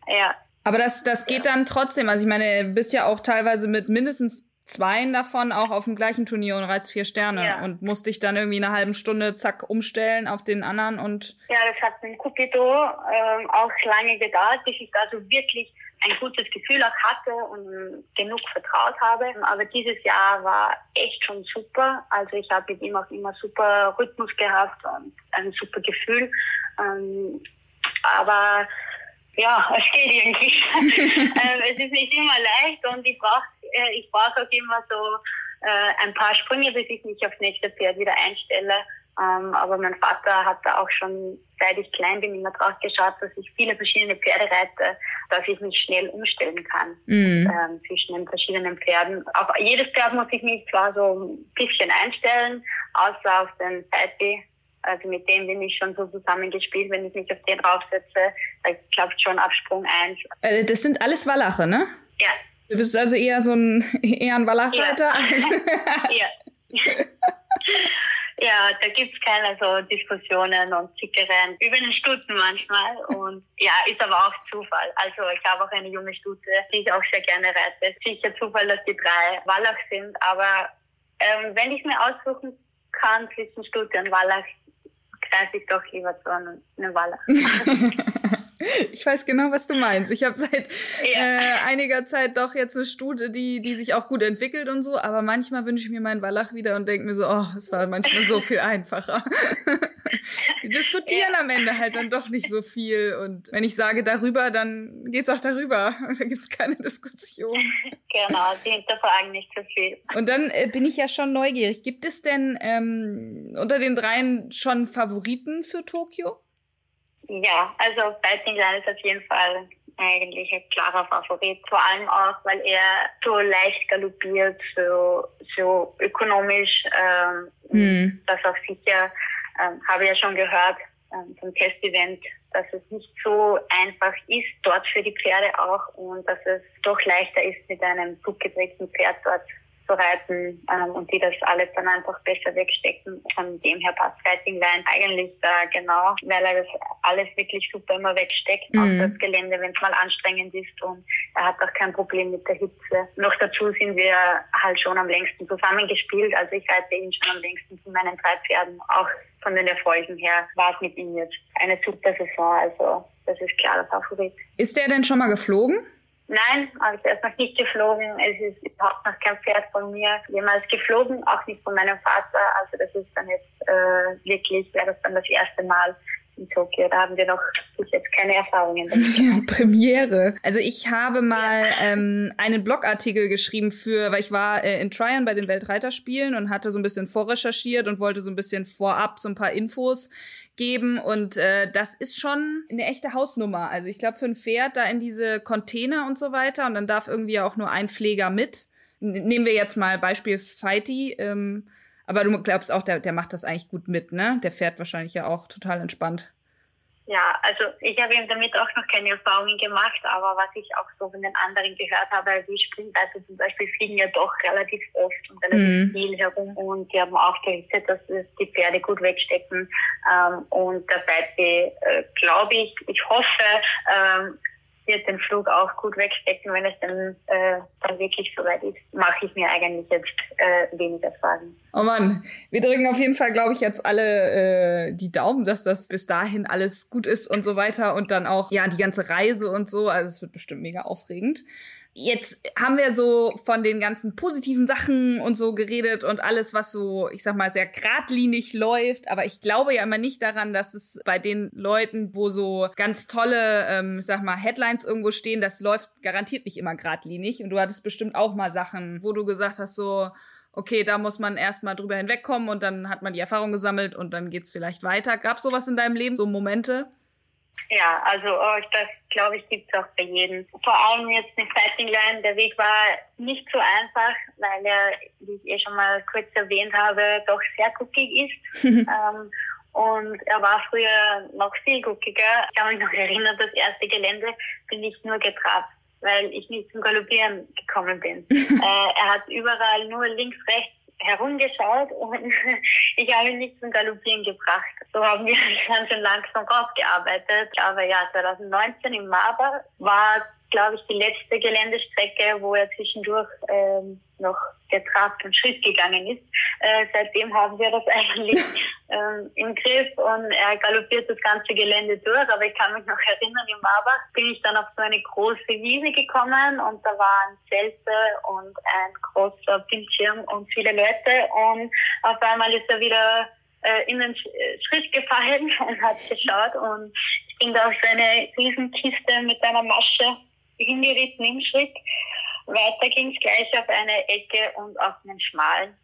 Ja. Aber das, das geht ja. dann trotzdem. Also ich meine, du bist ja auch teilweise mit mindestens zweien davon auch auf dem gleichen Turnier und reizt vier Sterne ja. und musste ich dann irgendwie in einer halben Stunde zack umstellen auf den anderen und ja das hat mit Cupido ähm, auch lange gedauert bis ich da so wirklich ein gutes Gefühl auch hatte und genug vertraut habe aber dieses Jahr war echt schon super also ich habe mit ihm auch immer super Rhythmus gehabt und ein super Gefühl ähm, aber ja, [LAUGHS] es geht irgendwie. [LAUGHS] ähm, es ist nicht immer leicht und ich brauche äh, ich brauche auch immer so äh, ein paar Sprünge, bis ich mich aufs nächste Pferd wieder einstelle. Ähm, aber mein Vater hat da auch schon, seit ich klein bin, immer drauf geschaut, dass ich viele verschiedene Pferde reite, dass ich mich schnell umstellen kann mhm. ähm, zwischen den verschiedenen Pferden. Auf jedes Pferd muss ich mich zwar so ein bisschen einstellen, außer auf den Seite also mit dem bin ich schon so zusammengespielt. Wenn ich mich auf den draufsetze, da klappt schon ab Sprung 1. Äh, das sind alles Wallache, ne? Ja. Du bist also eher so ein, [LAUGHS] eher ein Wallachreiter? Ja. [LAUGHS] ja. [LAUGHS] ja, da gibt's keine so Diskussionen und Zickereien über den Stuten manchmal. Und ja, ist aber auch Zufall. Also ich habe auch eine junge Stute, die ich auch sehr gerne reite. Sicher Zufall, dass die drei Wallach sind, aber ähm, wenn ich mir aussuchen kann zwischen Stute und Wallach, greife ich doch lieber zu einem Wallach. Ich weiß genau, was du meinst. Ich habe seit ja. äh, einiger Zeit doch jetzt eine Studie, die, die sich auch gut entwickelt und so, aber manchmal wünsche ich mir meinen Wallach wieder und denke mir so, oh, es war manchmal so viel einfacher. [LAUGHS] Die diskutieren ja. am Ende halt dann doch nicht so viel. Und wenn ich sage darüber, dann geht's auch darüber. [LAUGHS] Da gibt's keine Diskussion. Genau, die hinterfragen nicht so viel. Und dann äh, bin ich ja schon neugierig. Gibt es denn ähm, unter den dreien schon Favoriten für Tokio? Ja, also Line ist auf jeden Fall eigentlich ein klarer Favorit. Vor allem auch, weil er so leicht galoppiert, so, so ökonomisch. Ähm, hm. Das auch sicher, ähm, habe ich ja schon gehört ähm, vom Testevent, dass es nicht so einfach ist, dort für die Pferde auch und dass es doch leichter ist, mit einem zugedrehten Pferd dort zu reiten ähm, und die das alles dann einfach besser wegstecken. Von dem her passt Fighting Line eigentlich da genau, weil er das alles wirklich super immer wegsteckt, mhm. auch das Gelände, wenn es mal anstrengend ist und er hat auch kein Problem mit der Hitze. Noch dazu sind wir halt schon am längsten zusammengespielt, also ich reite ihn schon am längsten von meinen drei Pferden, auch von den Erfolgen her war es mit ihm jetzt eine super Saison, also das ist klar der Favorit. Ist der denn schon mal geflogen? Nein, also er ist noch nicht geflogen. Es ist überhaupt noch kein Pferd von mir jemals geflogen, auch nicht von meinem Vater. Also das ist dann jetzt äh, wirklich, wäre das dann das erste Mal in Tokio. Da haben wir noch bis jetzt keine Erfahrungen. Premiere. Also ich habe mal ähm, einen Blogartikel geschrieben für, weil ich war äh, in Tryon bei den Weltreiterspielen und hatte so ein bisschen vorrecherchiert und wollte so ein bisschen vorab so ein paar Infos geben und äh, das ist schon eine echte Hausnummer. Also ich glaube für ein Pferd da in diese Container und so weiter und dann darf irgendwie auch nur ein Pfleger mit. Nehmen wir jetzt mal Beispiel Fighty. Ähm, aber du glaubst auch, der, der macht das eigentlich gut mit, ne? Der fährt wahrscheinlich ja auch total entspannt. Ja, also ich habe eben damit auch noch keine Erfahrungen gemacht, aber was ich auch so von den anderen gehört habe, die Springreiter zum Beispiel fliegen ja doch relativ oft und relativ mhm. viel herum und die haben auch berichtet, dass die Pferde gut wegstecken ähm, und dabei äh, glaube ich, ich hoffe, ähm, wird den Flug auch gut wegstecken, wenn es dann, äh, dann wirklich soweit ist, mache ich mir eigentlich jetzt äh, weniger Sorgen. Oh Mann, wir drücken auf jeden Fall, glaube ich, jetzt alle äh, die Daumen, dass das bis dahin alles gut ist und so weiter und dann auch, ja, die ganze Reise und so. Also es wird bestimmt mega aufregend. Jetzt haben wir so von den ganzen positiven Sachen und so geredet und alles, was so, ich sag mal, sehr geradlinig läuft. Aber ich glaube ja immer nicht daran, dass es bei den Leuten, wo so ganz tolle, ähm, ich sag mal, Headlines irgendwo stehen, das läuft garantiert nicht immer geradlinig. Und du hattest bestimmt auch mal Sachen, wo du gesagt hast, so, okay, da muss man erstmal drüber hinwegkommen und dann hat man die Erfahrung gesammelt und dann geht's vielleicht weiter. Gab's sowas in deinem Leben, so Momente? Ja, also oh, das glaube ich gibt es auch bei jedem. Vor allem jetzt eine Fighting Line, der Weg war nicht so einfach, weil er, wie ich eh schon mal kurz erwähnt habe, doch sehr guckig ist. [LAUGHS] ähm, und er war früher noch viel guckiger. Ich kann mich noch erinnern, das erste Gelände bin ich nur getrabt, weil ich nicht zum Galoppieren gekommen bin. [LAUGHS] äh, er hat überall nur links, rechts herumgeschaut und [LAUGHS] ich habe ihn nicht zum Galoppieren gebracht. So haben wir [LAUGHS] ganz schön langsam rausgearbeitet. Aber ja, 2019 im Marber war, glaube ich, die letzte Geländestrecke, wo er zwischendurch ähm, noch getrabt und Schritt gegangen ist. Äh, seitdem haben wir das [LAUGHS] eigentlich ähm, im Griff und er galoppiert das ganze Gelände durch. Aber ich kann mich noch erinnern, im Marbach bin ich dann auf so eine große Wiese gekommen und da waren Zelte und ein großer Bildschirm und viele Leute und auf einmal ist er wieder äh, in den Schritt gefallen [LAUGHS] und hat geschaut und ich bin da auf so eine Riesenkiste mit einer Masche hingeritten im Schritt weiter ging es gleich auf eine Ecke und auf einen schmalen.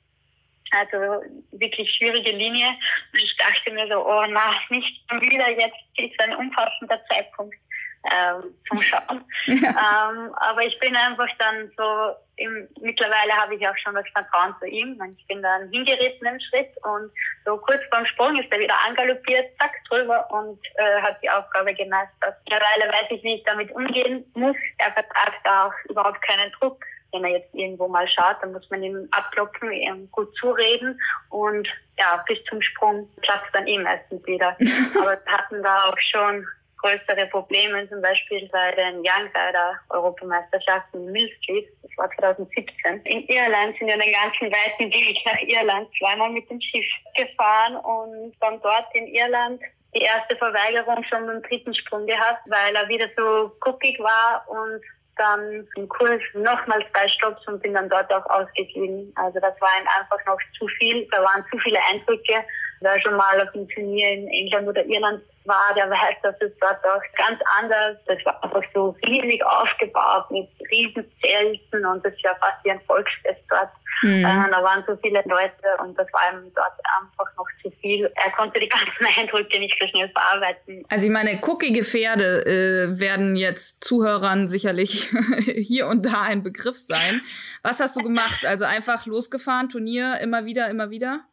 Also wirklich schwierige Linie. Und ich dachte mir so, oh na, nicht wieder, jetzt ist ein umfassender Zeitpunkt ähm, zum Schauen. [LAUGHS] Ja. Ähm, aber ich bin einfach dann so, im, mittlerweile habe ich auch schon das Vertrauen zu ihm. Ich bin dann hingeritten im Schritt und so kurz vorm Sprung ist er wieder angaloppiert, zack, drüber und äh, hat die Aufgabe gemeistert. Mittlerweile weiß ich, wie ich damit umgehen muss. Er vertragt da auch überhaupt keinen Druck. Wenn er jetzt irgendwo mal schaut, dann muss man ihm abklopfen, ihm gut zureden und ja, bis zum Sprung klappt dann eh meistens wieder. [LAUGHS] Aber wir hatten da auch schon größere Probleme, zum Beispiel bei den Youngrider Europameisterschaften in Millstreet, das war 2017. In Irland sind wir den ganzen weiten Weg nach Irland zweimal mit dem Schiff gefahren und dann dort in Irland die erste Verweigerung schon beim dritten Sprung gehabt, weil er wieder so guckig war und dann im Kurs nochmal zwei Stopps und bin dann dort auch ausgestiegen. Also das war einfach noch zu viel. Da waren zu viele Eindrücke wer schon mal auf einem Turnier in England oder Irland war, der weiß, dass es dort auch ganz anders. Das war einfach so riesig aufgebaut mit riesen Zelten und das ist ja fast wie ein Volksfest dort. Mhm. Äh, da waren so viele Leute und das war ihm dort einfach noch zu viel. Er konnte die [LAUGHS] ganzen Eindrücke nicht so schnell verarbeiten. Also ich meine, kuckige Pferde äh, werden jetzt Zuhörern sicherlich [LAUGHS] hier und da ein Begriff sein. Was hast du gemacht? Also einfach losgefahren, Turnier, immer wieder, immer wieder?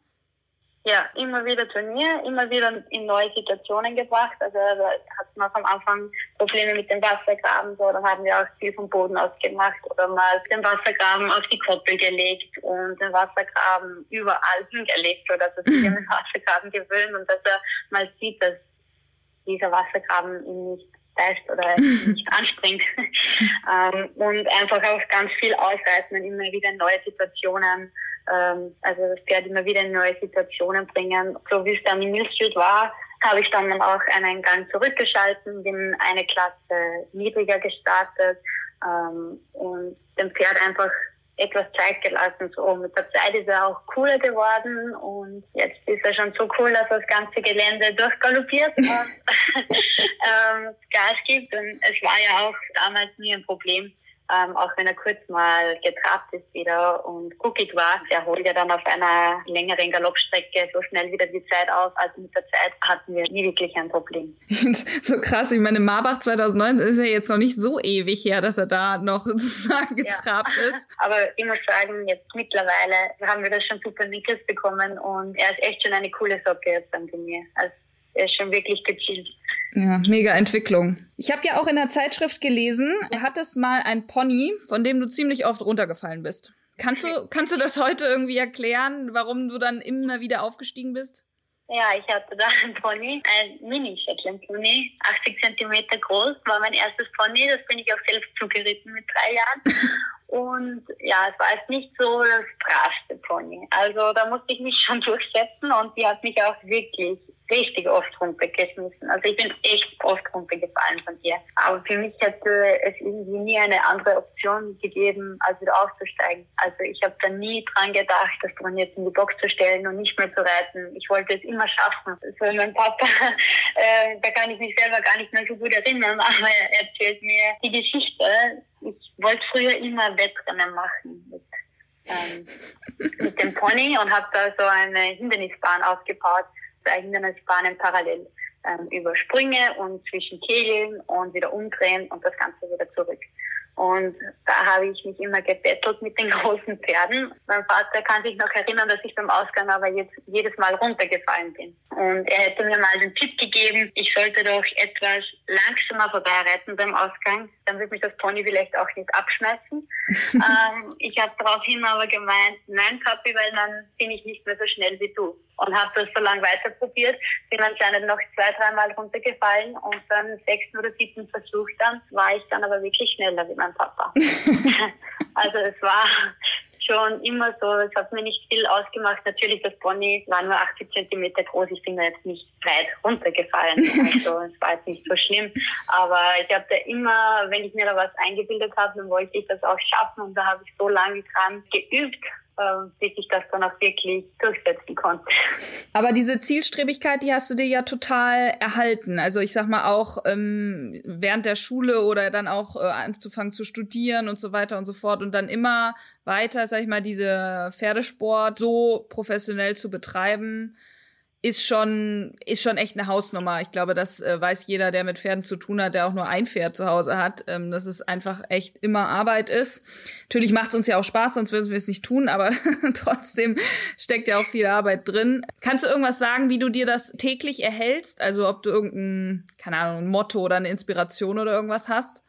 Ja, immer wieder Turnier, immer wieder in neue Situationen gebracht. Also da hatten wir am Anfang Probleme mit dem Wassergraben, so dann haben wir auch viel vom Boden aus gemacht oder mal den Wassergraben auf die Koppel gelegt und den Wassergraben überall hingelegt, sodass er sich an den [LAUGHS] Wassergraben gewöhnt und dass er mal sieht, dass dieser Wassergraben ihn nicht beißt oder nicht [LAUGHS] anspringt. ähm, und einfach auch ganz viel ausreiten und immer wieder neue Situationen ähm, also das Pferd immer wieder in neue Situationen bringen. So wie es dann in Mill Street war, habe ich dann auch einen Gang zurückgeschalten, bin eine Klasse niedriger gestartet ähm, und dem Pferd einfach etwas Zeit gelassen. So mit der Zeit ist er auch cooler geworden und jetzt ist er schon so cool, dass er das ganze Gelände durchgaloppiert und [LAUGHS] ähm, Gas gibt. Und es war ja auch damals nie ein Problem, ähm, auch wenn er kurz mal getrabt ist wieder und guckig war. Er holt ja dann auf einer längeren Galoppstrecke so schnell wieder die Zeit auf. Also mit der Zeit hatten wir nie wirklich ein Problem. [LAUGHS] so krass, ich meine, Marbach 2009 ist ja jetzt noch nicht so ewig her, dass er da noch [LAUGHS] sozusagen getrabt ja. ist. [LAUGHS] Aber ich muss sagen, jetzt mittlerweile haben wir das schon super in den Griff bekommen und er ist echt schon eine coole Socke jetzt dann bei mir. Also er ist schon wirklich gezielt. Ja, mega Entwicklung. Ich habe ja auch in der Zeitschrift gelesen, er hattest mal ein Pony, von dem du ziemlich oft runtergefallen bist. Kannst du, kannst du das heute irgendwie erklären, warum du dann immer wieder aufgestiegen bist? Ja, ich hatte da ein Pony, ein Mini-Shetland-Pony, 80 Zentimeter groß, war mein erstes Pony, das bin ich auch selbst zugeritten mit drei Jahren. Und ja, es war jetzt nicht so das bravste Pony. Also da musste ich mich [LAUGHS] schon durchsetzen und die hat mich auch wirklich richtig oft runtergeschmissen. Also ich bin echt oft runtergefallen von ihr. Aber für mich hätte es irgendwie nie eine andere Option gegeben, als wieder aufzusteigen. Also ich habe da nie dran gedacht, das dran jetzt in die Box zu stellen und nicht mehr zu reiten. Ich wollte es immer schaffen. Also mein Papa, [LAUGHS] äh, da kann ich mich selber gar nicht mehr so gut erinnern, [LAUGHS] aber er erzählt mir die Geschichte. Ich wollte früher immer Wettrennen machen mit ähm, mit dem Pony und habe da so eine Hindernisbahn aufgebaut zwei Hindernisbahnen parallel ähm, über Sprünge und zwischen Kegeln und wieder umdrehen und das Ganze wieder zurück. Und da habe ich mich immer gebettelt mit den [LAUGHS] großen Pferden. Mein Vater kann sich noch erinnern, dass ich beim Ausgang aber jetzt jedes Mal runtergefallen bin. Und er hätte mir mal den Tipp gegeben, ich sollte doch etwas langsamer vorbeireiten beim Ausgang. Dann wird mich das Pony vielleicht auch nicht abschmeißen. [LAUGHS] ähm, ich habe daraufhin aber gemeint, nein, Papi, weil dann bin ich nicht mehr so schnell wie du und habe das so lange weiter probiert. Bin anscheinend noch zwei, dreimal runtergefallen und beim sechsten oder siebten Versuch dann war ich dann aber wirklich schneller wie mein Papa. [LAUGHS] [LAUGHS] also es war schon immer so, es hat mir nicht viel ausgemacht. Natürlich, das Pony war nur 80 Zentimeter groß. Ich bin da jetzt nicht weit runtergefallen. [LAUGHS] Also es war jetzt nicht so schlimm. Aber ich habe da immer, wenn ich mir da was eingebildet habe, dann wollte ich das auch schaffen. Und da habe ich so lange dran geübt bis ich das dann auch wirklich durchsetzen konnte. Aber diese Zielstrebigkeit, die hast du dir ja total erhalten. Also ich sag mal auch ähm, während der Schule oder dann auch äh, anzufangen zu studieren und so weiter und so fort und dann immer weiter, sag ich mal, diese Pferdesport so professionell zu betreiben ist schon, ist schon echt eine Hausnummer. Ich glaube, das äh, weiß jeder, der mit Pferden zu tun hat, der auch nur ein Pferd zu Hause hat, ähm, dass es einfach echt immer Arbeit ist. Natürlich macht es uns ja auch Spaß, sonst würden wir es nicht tun, aber [LAUGHS] trotzdem steckt ja auch viel Arbeit drin. Kannst du irgendwas sagen, wie du dir das täglich erhältst? Also ob du irgendein, keine Ahnung, ein Motto oder eine Inspiration oder irgendwas hast?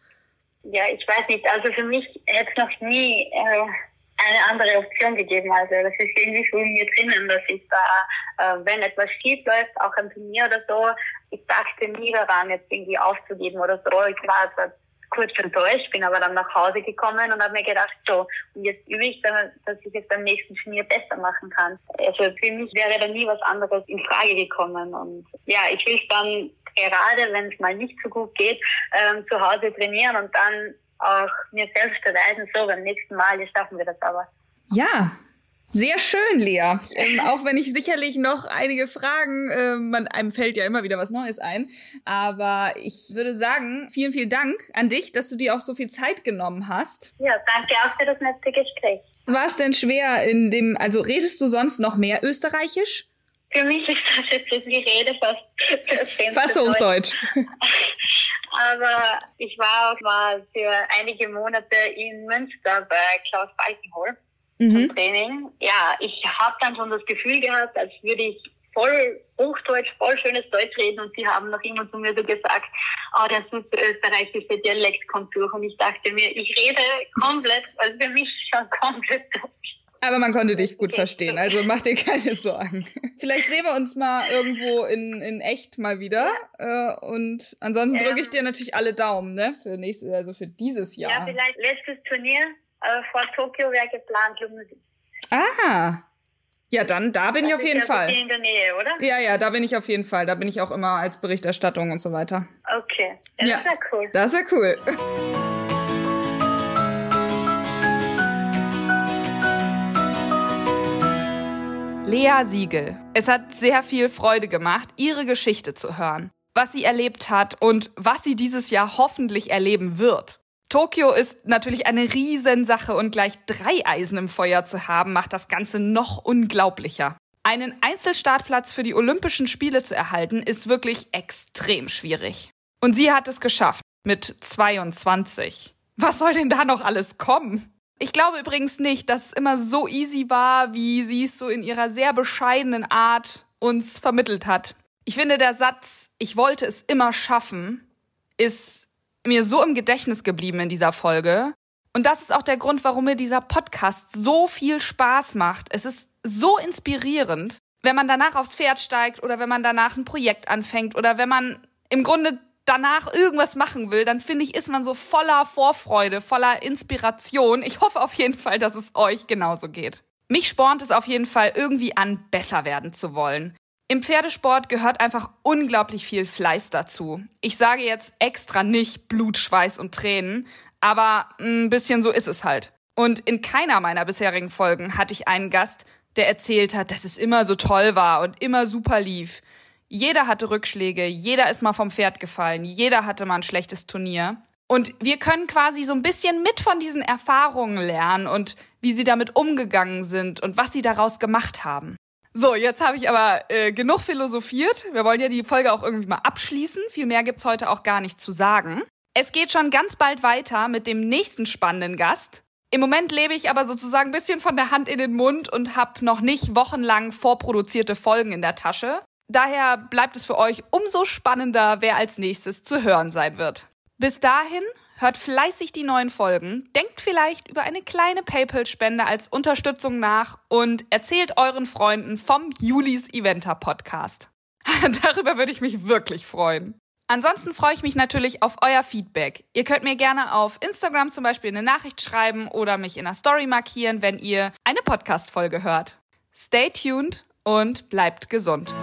Ja, ich weiß nicht. Also für mich hätte es noch nie äh, eine andere Option gegeben. Also das ist irgendwie so in mir drinnen, dass ich da, äh, wenn etwas schief läuft, auch am Turnier oder so, ich dachte nie daran, jetzt irgendwie aufzugeben oder so. Ich war zwar kurz enttäuscht, bin aber dann nach Hause gekommen und habe mir gedacht, so, und jetzt übe ich, dann, dass ich es beim nächsten Turnier besser machen kann. Also für mich wäre da nie was anderes in Frage gekommen. Und ja, ich will dann gerade, wenn es mal nicht so gut geht, ähm, zu Hause trainieren und dann auch mir selbst beweisen, so beim nächsten Mal, schaffen wir das aber. Ja, Sehr schön, Lea. Ähm, auch wenn ich sicherlich noch einige Fragen, äh, man, einem fällt ja immer wieder was Neues ein. Aber ich würde sagen, vielen, vielen Dank an dich, dass du dir auch so viel Zeit genommen hast. Ja, danke auch für das nette Gespräch. War es denn schwer in dem, also redest du sonst noch mehr Österreichisch? Für mich ist das jetzt das Gerede fast Fast Hochdeutsch. [LAUGHS] Aber ich war auch mal für einige Monate in Münster bei Klaus Falkenhol mhm. Training. Ja, ich habe dann schon das Gefühl gehabt, als würde ich voll Hochdeutsch, voll schönes Deutsch reden und sie haben noch immer zu mir so gesagt, oh, der super österreichische Dialekt kommt durch und ich dachte mir, ich rede komplett, also für mich schon [LAUGHS] komplett Deutsch. Aber man konnte dich gut verstehen, also mach dir keine Sorgen. Vielleicht sehen wir uns mal irgendwo in, in echt mal wieder. Ja. Äh, und ansonsten drücke ich dir natürlich alle Daumen, ne? Für nächstes, also für dieses Jahr. Ja, vielleicht letztes Turnier äh, vor Tokio wäre geplant, Ah. Ja, dann, da bin das ich auf jeden ja Fall. In der Nähe, oder? Ja, ja, da bin ich auf jeden Fall. Da bin ich auch immer als Berichterstattung und so weiter. Okay. Ja, ja. das wäre cool. Das wäre cool. Lea Siegel. Es hat sehr viel Freude gemacht, ihre Geschichte zu hören, was sie erlebt hat und was sie dieses Jahr hoffentlich erleben wird. Tokio ist natürlich eine Riesensache und gleich drei Eisen im Feuer zu haben, macht das Ganze noch unglaublicher. Einen Einzelstartplatz für die Olympischen Spiele zu erhalten, ist wirklich extrem schwierig. Und sie hat es geschafft mit 22. Was soll denn da noch alles kommen? Ich glaube übrigens nicht, dass es immer so easy war, wie sie es so in ihrer sehr bescheidenen Art uns vermittelt hat. Ich finde, der Satz, ich wollte es immer schaffen, ist mir so im Gedächtnis geblieben in dieser Folge. Und das ist auch der Grund, warum mir dieser Podcast so viel Spaß macht. Es ist so inspirierend, wenn man danach aufs Pferd steigt oder wenn man danach ein Projekt anfängt oder wenn man im Grunde danach irgendwas machen will, dann finde ich, ist man so voller Vorfreude, voller Inspiration. Ich hoffe auf jeden Fall, dass es euch genauso geht. Mich spornt es auf jeden Fall irgendwie an, besser werden zu wollen. Im Pferdesport gehört einfach unglaublich viel Fleiß dazu. Ich sage jetzt extra nicht Blut, Schweiß und Tränen, aber ein bisschen so ist es halt. Und in keiner meiner bisherigen Folgen hatte ich einen Gast, der erzählt hat, dass es immer so toll war und immer super lief. Jeder hatte Rückschläge, jeder ist mal vom Pferd gefallen, jeder hatte mal ein schlechtes Turnier. Und wir können quasi so ein bisschen mit von diesen Erfahrungen lernen und wie sie damit umgegangen sind und was sie daraus gemacht haben. So, jetzt habe ich aber äh, genug philosophiert. Wir wollen ja die Folge auch irgendwie mal abschließen. Viel mehr gibt's heute auch gar nicht zu sagen. Es geht schon ganz bald weiter mit dem nächsten spannenden Gast. Im Moment lebe ich aber sozusagen ein bisschen von der Hand in den Mund und habe noch nicht wochenlang vorproduzierte Folgen in der Tasche. Daher bleibt es für euch umso spannender, wer als nächstes zu hören sein wird. Bis dahin hört fleißig die neuen Folgen, denkt vielleicht über eine kleine PayPal-Spende als Unterstützung nach und erzählt euren Freunden vom Julis Eventer Podcast. [LAUGHS] Darüber würde ich mich wirklich freuen. Ansonsten freue ich mich natürlich auf euer Feedback. Ihr könnt mir gerne auf Instagram zum Beispiel eine Nachricht schreiben oder mich in einer Story markieren, wenn ihr eine Podcast-Folge hört. Stay tuned und bleibt gesund.